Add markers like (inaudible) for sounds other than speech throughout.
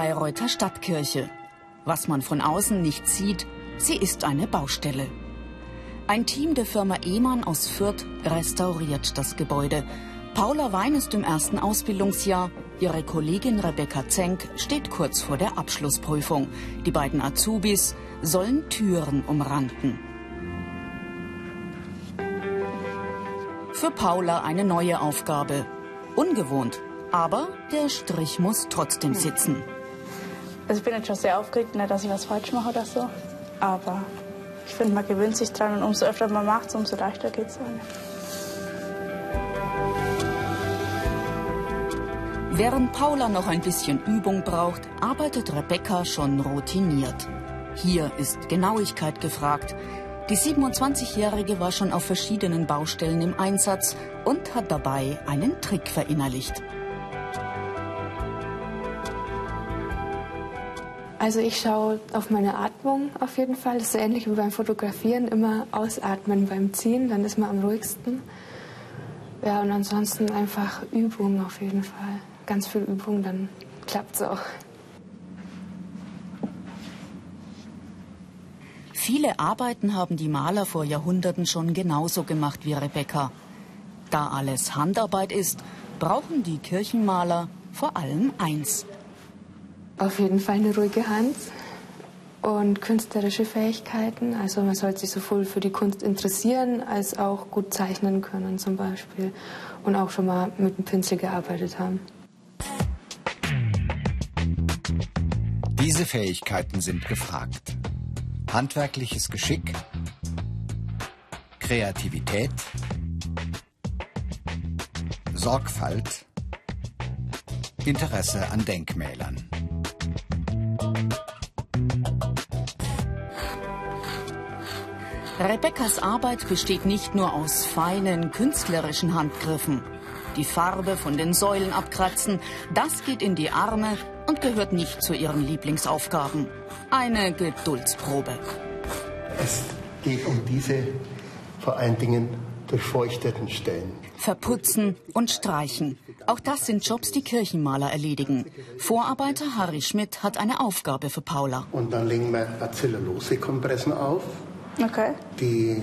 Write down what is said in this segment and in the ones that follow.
Bayreuther Stadtkirche. Was man von außen nicht sieht, sie ist eine Baustelle. Ein Team der Firma Ehmann aus Fürth restauriert das Gebäude. Paula Wein ist im ersten Ausbildungsjahr. Ihre Kollegin Rebecca Zenk steht kurz vor der Abschlussprüfung. Die beiden Azubis sollen Türen umranden. Für Paula eine neue Aufgabe. Ungewohnt, aber der Strich muss trotzdem sitzen. Also ich bin jetzt schon sehr aufgeregt, nicht, dass ich was falsch mache oder so. Aber ich finde, man gewöhnt sich dran und umso öfter man macht, umso leichter geht es. Während Paula noch ein bisschen Übung braucht, arbeitet Rebecca schon routiniert. Hier ist Genauigkeit gefragt. Die 27-Jährige war schon auf verschiedenen Baustellen im Einsatz und hat dabei einen Trick verinnerlicht. Also ich schaue auf meine Atmung auf jeden Fall. Das ist so ähnlich wie beim Fotografieren. Immer ausatmen beim Ziehen, dann ist man am ruhigsten. Ja, und ansonsten einfach Übung auf jeden Fall. Ganz viel Übung, dann klappt es auch. Viele Arbeiten haben die Maler vor Jahrhunderten schon genauso gemacht wie Rebecca. Da alles Handarbeit ist, brauchen die Kirchenmaler vor allem eins – auf jeden Fall eine ruhige Hand und künstlerische Fähigkeiten. Also man sollte sich sowohl für die Kunst interessieren als auch gut zeichnen können zum Beispiel und auch schon mal mit dem Pinsel gearbeitet haben. Diese Fähigkeiten sind gefragt. Handwerkliches Geschick, Kreativität, Sorgfalt, Interesse an Denkmälern. Rebekkas Arbeit besteht nicht nur aus feinen künstlerischen Handgriffen. Die Farbe von den Säulen abkratzen, das geht in die Arme und gehört nicht zu ihren Lieblingsaufgaben. Eine Geduldsprobe. Es geht um diese vor allen Dingen durchfeuchteten Stellen. Verputzen und streichen. Auch das sind Jobs, die Kirchenmaler erledigen. Vorarbeiter Harry Schmidt hat eine Aufgabe für Paula. Und dann legen wir Bacillose-Kompressen auf. Okay. Die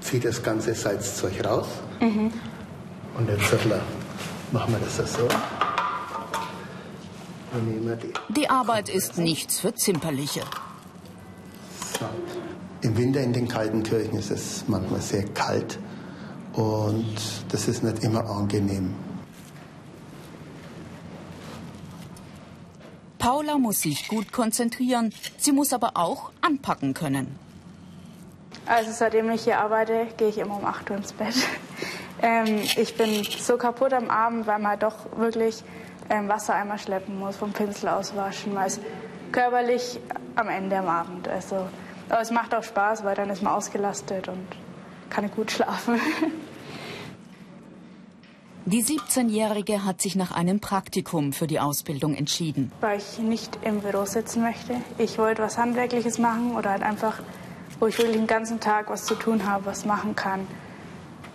zieht das ganze Salzzeug raus. Mhm. Und jetzt machen wir das so. Die. die Arbeit ist nichts für Zimperliche. So. Im Winter in den kalten Kirchen ist es manchmal sehr kalt und das ist nicht immer angenehm. Paula muss sich gut konzentrieren, sie muss aber auch anpacken können. Also seitdem ich hier arbeite, gehe ich immer um 8 Uhr ins Bett. (laughs) Ähm, ich bin so kaputt am Abend, weil man doch wirklich ähm, Wassereimer schleppen muss, vom Pinsel auswaschen. Man ist körperlich am Ende am Abend. Also, aber es macht auch Spaß, weil dann ist man ausgelastet und kann gut schlafen. (laughs) Die 17-Jährige hat sich nach einem Praktikum für die Ausbildung entschieden. Weil ich nicht im Büro sitzen möchte. Ich wollte was Handwerkliches machen oder halt einfach wo ich wirklich den ganzen Tag was zu tun habe, was machen kann.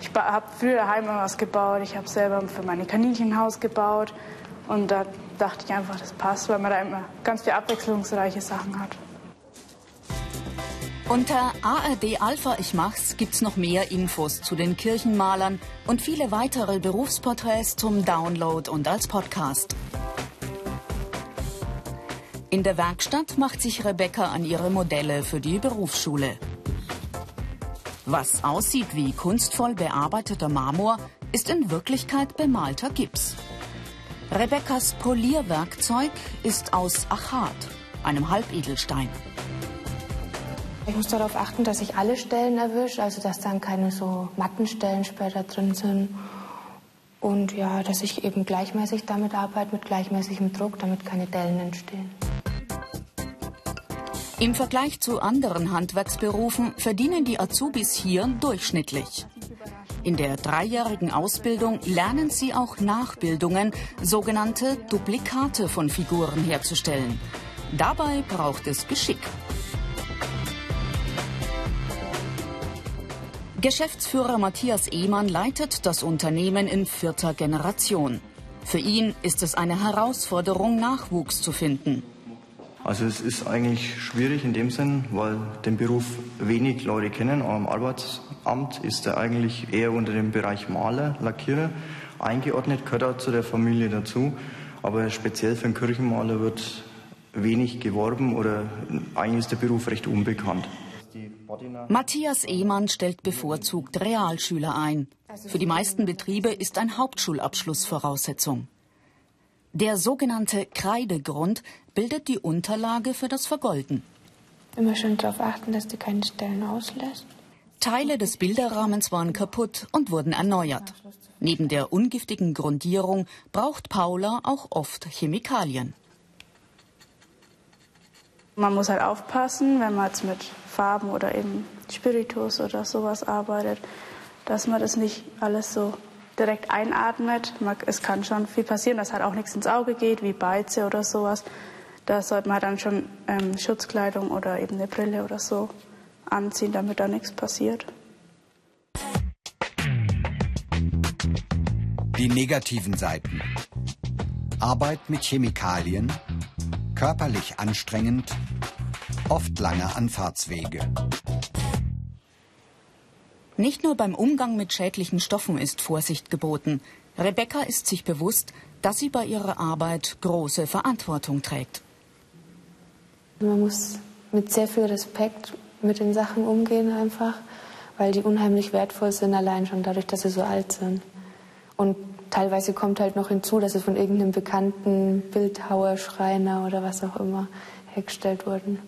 Ich habe früher daheim was gebaut. Ich habe selber für meine Kaninchen ein Haus gebaut. Und da dachte ich einfach, das passt, weil man da immer ganz viele abwechslungsreiche Sachen hat. Unter ARD Alpha Ich Mach's gibt's noch mehr Infos zu den Kirchenmalern und viele weitere Berufsporträts zum Download und als Podcast. In der Werkstatt macht sich Rebecca an ihre Modelle für die Berufsschule. Was aussieht wie kunstvoll bearbeiteter Marmor, ist in Wirklichkeit bemalter Gips. Rebeccas Polierwerkzeug ist aus Achat, einem Halbedelstein. Ich muss darauf achten, dass ich alle Stellen erwische, also dass dann keine so matten Stellen später drin sind. Und ja, dass ich eben gleichmäßig damit arbeite, mit gleichmäßigem Druck, damit keine Dellen entstehen. Im Vergleich zu anderen Handwerksberufen verdienen die Azubis hier durchschnittlich. In der dreijährigen Ausbildung lernen sie auch Nachbildungen, sogenannte Duplikate von Figuren herzustellen. Dabei braucht es Geschick. Geschäftsführer Matthias Ehmann leitet das Unternehmen in vierter Generation. Für ihn ist es eine Herausforderung, Nachwuchs zu finden. Also es ist eigentlich schwierig in dem Sinn, weil den Beruf wenig Leute kennen. Am Arbeitsamt ist er eigentlich eher unter dem Bereich Maler, Lackierer eingeordnet, gehört auch zu der Familie dazu. Aber speziell für einen Kirchenmaler wird wenig geworben oder eigentlich ist der Beruf recht unbekannt. Matthias Ehmann stellt bevorzugt Realschüler ein. Für die meisten Betriebe ist ein Hauptschulabschluss Voraussetzung. Der sogenannte Kreidegrund bildet die Unterlage für das Vergolden. Immer schön darauf achten, dass die keine Stellen auslässt. Teile des Bilderrahmens waren kaputt und wurden erneuert. Neben der ungiftigen Grundierung braucht Paula auch oft Chemikalien. Man muss halt aufpassen, wenn man jetzt mit Farben oder eben Spiritus oder sowas arbeitet, dass man das nicht alles so direkt einatmet. Es kann schon viel passieren, dass halt auch nichts ins Auge geht, wie Beize oder sowas. Da sollte man dann schon ähm, Schutzkleidung oder eben eine Brille oder so anziehen, damit da nichts passiert. Die negativen Seiten. Arbeit mit Chemikalien, körperlich anstrengend, oft lange Anfahrtswege. Nicht nur beim Umgang mit schädlichen Stoffen ist Vorsicht geboten. Rebecca ist sich bewusst, dass sie bei ihrer Arbeit große Verantwortung trägt. Man muss mit sehr viel Respekt mit den Sachen umgehen einfach, weil die unheimlich wertvoll sind, allein schon dadurch, dass sie so alt sind. Und teilweise kommt halt noch hinzu, dass sie von irgendeinem bekannten Bildhauer, Schreiner oder was auch immer hergestellt wurden.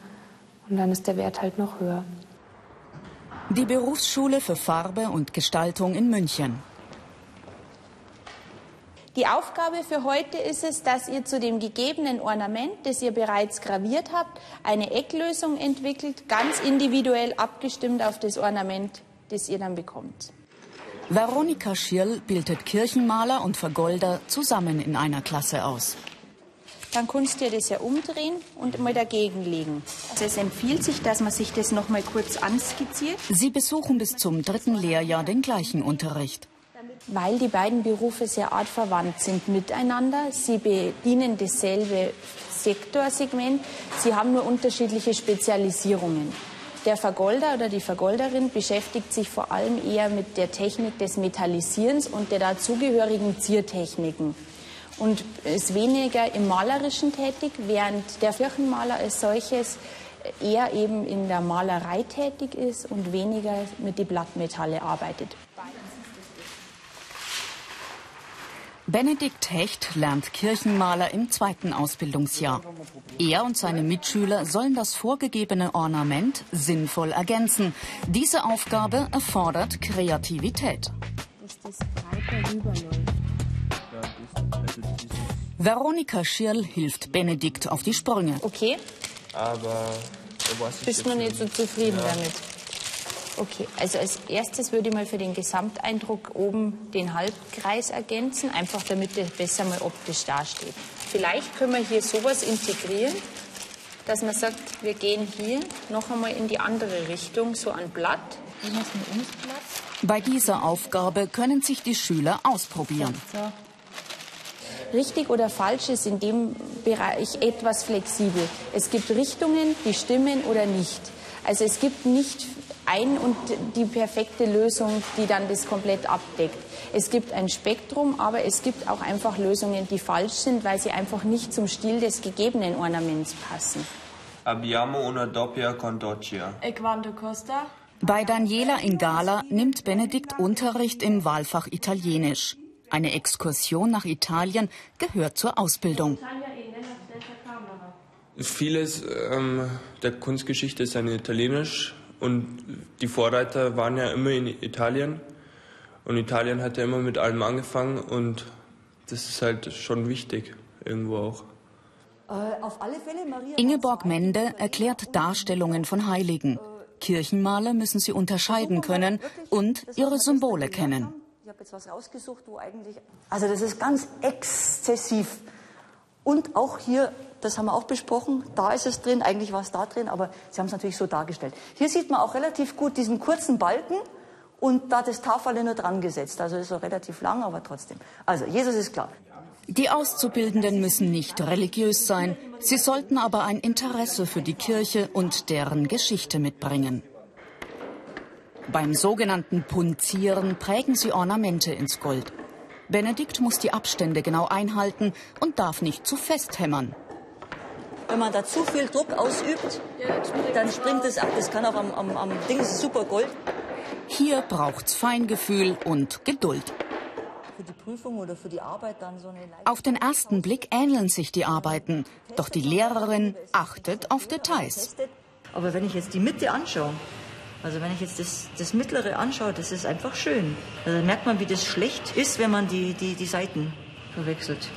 Und dann ist der Wert halt noch höher. Die Berufsschule für Farbe und Gestaltung in München. Die Aufgabe für heute ist es, dass ihr zu dem gegebenen Ornament, das ihr bereits graviert habt, eine Ecklösung entwickelt, ganz individuell abgestimmt auf das Ornament, das ihr dann bekommt. Veronika Schirl bildet Kirchenmaler und Vergolder zusammen in einer Klasse aus dann kannst du das ja umdrehen und mal dagegen legen. Also es empfiehlt sich, dass man sich das noch mal kurz anskizziert. Sie besuchen bis zum dritten Lehrjahr den gleichen Unterricht. Weil die beiden Berufe sehr artverwandt sind miteinander. Sie bedienen dasselbe Sektorsegment. Sie haben nur unterschiedliche Spezialisierungen. Der Vergolder oder die Vergolderin beschäftigt sich vor allem eher mit der Technik des Metallisierens und der dazugehörigen Ziertechniken und ist weniger im Malerischen tätig, während der Kirchenmaler als solches eher eben in der Malerei tätig ist und weniger mit den Blattmetalle arbeitet. Benedikt Hecht lernt Kirchenmaler im zweiten Ausbildungsjahr. Er und seine Mitschüler sollen das vorgegebene Ornament sinnvoll ergänzen. Diese Aufgabe erfordert Kreativität. Dass das breiter rüberläuft. Veronika Schirl hilft Benedikt auf die Sprünge. Okay. Aber bist du nicht so zufrieden ja. damit? Okay, also als erstes würde ich mal für den Gesamteindruck oben den Halbkreis ergänzen, einfach damit der besser mal optisch dasteht. Vielleicht können wir hier sowas integrieren, dass man sagt, wir gehen hier noch einmal in die andere Richtung, so ein Blatt. Bei dieser Aufgabe können sich die Schüler ausprobieren. So richtig oder falsch ist in dem Bereich etwas flexibel. Es gibt Richtungen, die stimmen oder nicht. Also es gibt nicht ein und die perfekte Lösung, die dann das komplett abdeckt. Es gibt ein Spektrum, aber es gibt auch einfach Lösungen, die falsch sind, weil sie einfach nicht zum Stil des gegebenen Ornaments passen. Abbiamo una doppia condocia. E quanto costa? Bei Daniela Ingala nimmt Benedikt Unterricht im Wahlfach Italienisch. Eine Exkursion nach Italien gehört zur Ausbildung. Vieles ähm, der Kunstgeschichte ist ja italienisch und die Vorreiter waren ja immer in Italien. Und Italien hat ja immer mit allem angefangen und das ist halt schon wichtig irgendwo auch. Äh, Ingeborg Mende erklärt Darstellungen von Heiligen. Kirchenmaler müssen sie unterscheiden können und ihre Symbole kennen habe jetzt was rausgesucht, wo eigentlich. Also das ist ganz exzessiv. Und auch hier, das haben wir auch besprochen, da ist es drin, eigentlich war es da drin, aber Sie haben es natürlich so dargestellt. Hier sieht man auch relativ gut diesen kurzen Balken und da das Tafel nur dran gesetzt. Also ist so relativ lang, aber trotzdem. Also Jesus ist klar. Die Auszubildenden müssen nicht religiös sein, sie sollten aber ein Interesse für die Kirche und deren Geschichte mitbringen. Beim sogenannten Punzieren prägen sie Ornamente ins Gold. Benedikt muss die Abstände genau einhalten und darf nicht zu fest hämmern. Wenn man da zu viel Druck ausübt, dann springt es ab. Das kann auch am, am, am Ding, das ist super Gold. Hier braucht's Feingefühl und Geduld. So Auf den ersten Blick ähneln sich die Arbeiten, doch die Lehrerin achtet auf Details. Aber wenn ich jetzt die Mitte anschaue, also wenn ich jetzt das, das Mittlere anschaue, das ist einfach schön. Also da merkt man, wie das schlecht ist, wenn man die, die, die Seiten verwechselt.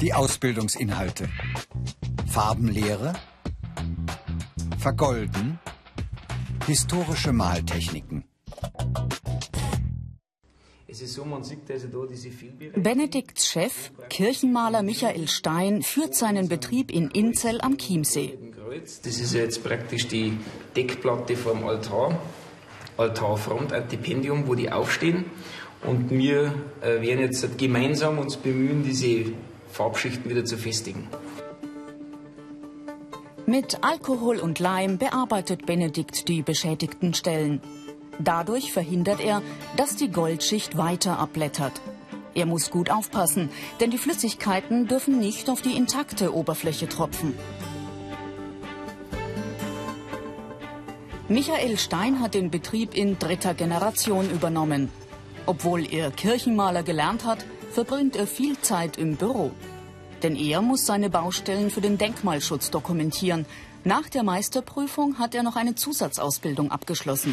Die Ausbildungsinhalte. Farbenlehre, Vergolden, historische Maltechniken. Also Benedikts Chef, Kirchenmaler Michael Stein, führt seinen Betrieb in Inzell am Chiemsee. Das ist jetzt praktisch die Deckplatte vom Altar, Altarfront, Antipendium, wo die aufstehen. Und wir äh, werden jetzt gemeinsam uns bemühen, diese Farbschichten wieder zu festigen. Mit Alkohol und Leim bearbeitet Benedikt die beschädigten Stellen. Dadurch verhindert er, dass die Goldschicht weiter abblättert. Er muss gut aufpassen, denn die Flüssigkeiten dürfen nicht auf die intakte Oberfläche tropfen. Michael Stein hat den Betrieb in dritter Generation übernommen. Obwohl er Kirchenmaler gelernt hat, verbringt er viel Zeit im Büro. Denn er muss seine Baustellen für den Denkmalschutz dokumentieren. Nach der Meisterprüfung hat er noch eine Zusatzausbildung abgeschlossen.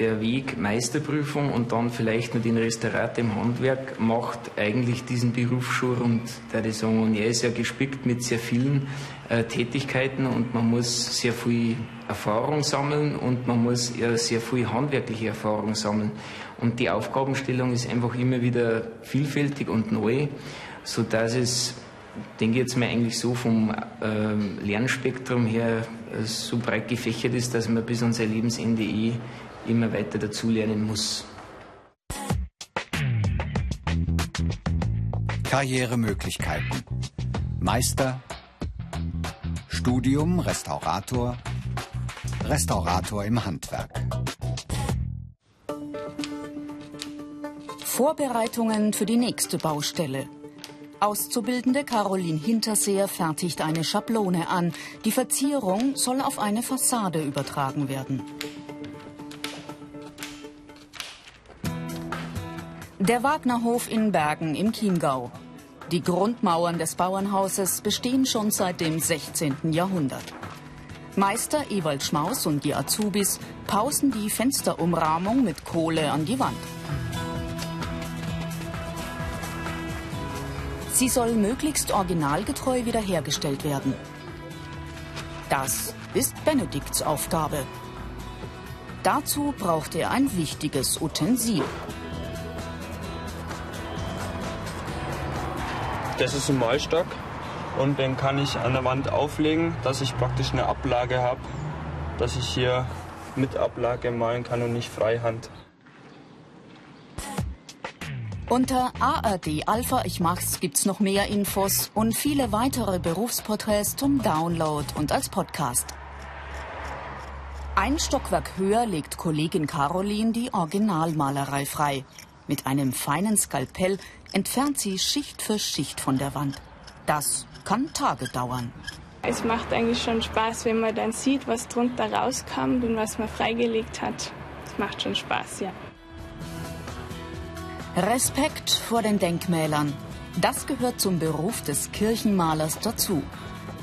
Der Weg Meisterprüfung und dann vielleicht noch den Restaurat im Handwerk macht eigentlich diesen Beruf schon rund, da ich. Und er ist ja gespickt mit sehr vielen äh, Tätigkeiten und man muss sehr viel Erfahrung sammeln und man muss ja sehr viel handwerkliche Erfahrung sammeln. Und die Aufgabenstellung ist einfach immer wieder vielfältig und neu, so dass es denke jetzt mal eigentlich so vom äh, Lernspektrum her äh, so breit gefächert ist, dass man bis an sein Lebensende eh immer weiter dazulernen muss. Karrieremöglichkeiten. Meister, Studium, Restaurator, Restaurator im Handwerk. Vorbereitungen für die nächste Baustelle. Auszubildende Caroline Hinterseer fertigt eine Schablone an. Die Verzierung soll auf eine Fassade übertragen werden. Der Wagnerhof in Bergen im Chiemgau. Die Grundmauern des Bauernhauses bestehen schon seit dem 16. Jahrhundert. Meister Ewald Schmaus und die Azubis pausen die Fensterumrahmung mit Kohle an die Wand. Sie soll möglichst originalgetreu wiederhergestellt werden. Das ist Benedikts Aufgabe. Dazu braucht er ein wichtiges Utensil. Das ist ein Malstock und den kann ich an der Wand auflegen, dass ich praktisch eine Ablage habe, dass ich hier mit Ablage malen kann und nicht freihand. Unter ARD Alpha Ich Mach's gibt's noch mehr Infos und viele weitere Berufsporträts zum Download und als Podcast. Ein Stockwerk höher legt Kollegin Caroline die Originalmalerei frei. Mit einem feinen Skalpell entfernt sie Schicht für Schicht von der Wand. Das kann Tage dauern. Es macht eigentlich schon Spaß, wenn man dann sieht, was drunter rauskommt und was man freigelegt hat. Es macht schon Spaß, ja. Respekt vor den Denkmälern. Das gehört zum Beruf des Kirchenmalers dazu.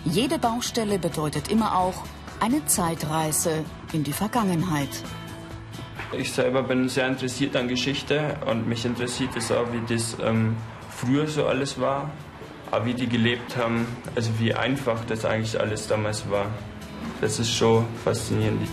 Jede Baustelle bedeutet immer auch eine Zeitreise in die Vergangenheit. Ich selber bin sehr interessiert an Geschichte und mich interessiert es auch, wie das ähm, früher so alles war, aber wie die gelebt haben, also wie einfach das eigentlich alles damals war. Das ist schon faszinierend.